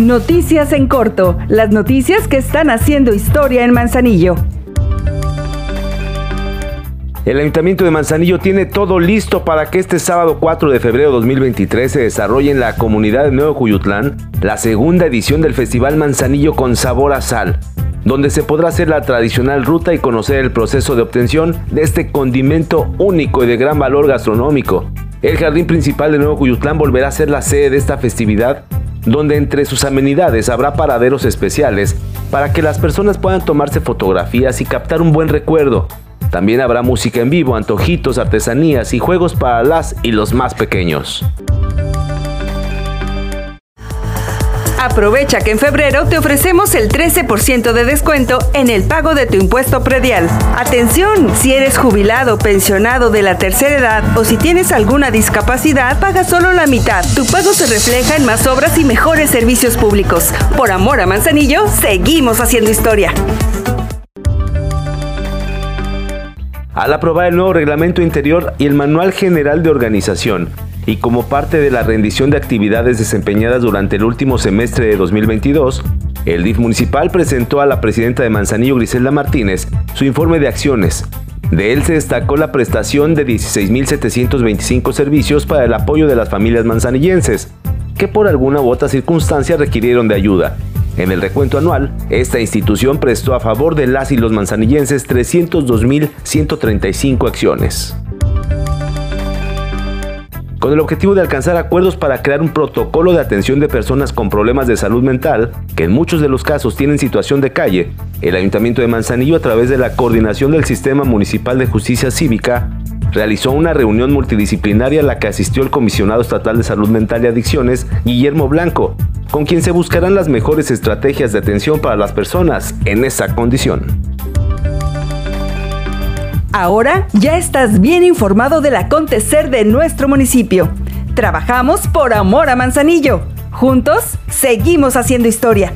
Noticias en corto, las noticias que están haciendo historia en Manzanillo. El Ayuntamiento de Manzanillo tiene todo listo para que este sábado 4 de febrero de 2023 se desarrolle en la comunidad de Nuevo Cuyutlán la segunda edición del Festival Manzanillo con Sabor a Sal, donde se podrá hacer la tradicional ruta y conocer el proceso de obtención de este condimento único y de gran valor gastronómico. El jardín principal de Nuevo Cuyutlán volverá a ser la sede de esta festividad, donde entre sus amenidades habrá paraderos especiales para que las personas puedan tomarse fotografías y captar un buen recuerdo. También habrá música en vivo, antojitos, artesanías y juegos para las y los más pequeños. Aprovecha que en febrero te ofrecemos el 13% de descuento en el pago de tu impuesto predial. Atención, si eres jubilado, pensionado de la tercera edad o si tienes alguna discapacidad, paga solo la mitad. Tu pago se refleja en más obras y mejores servicios públicos. Por amor a Manzanillo, seguimos haciendo historia. Al aprobar el nuevo reglamento interior y el manual general de organización, y como parte de la rendición de actividades desempeñadas durante el último semestre de 2022, el DIF municipal presentó a la presidenta de Manzanillo, Griselda Martínez, su informe de acciones. De él se destacó la prestación de 16.725 servicios para el apoyo de las familias manzanillenses, que por alguna u otra circunstancia requirieron de ayuda. En el recuento anual, esta institución prestó a favor de las y los manzanillenses 302.135 acciones. Con el objetivo de alcanzar acuerdos para crear un protocolo de atención de personas con problemas de salud mental, que en muchos de los casos tienen situación de calle, el Ayuntamiento de Manzanillo a través de la coordinación del Sistema Municipal de Justicia Cívica realizó una reunión multidisciplinaria a la que asistió el Comisionado Estatal de Salud Mental y Adicciones, Guillermo Blanco, con quien se buscarán las mejores estrategias de atención para las personas en esa condición. Ahora ya estás bien informado del acontecer de nuestro municipio. Trabajamos por amor a Manzanillo. Juntos seguimos haciendo historia.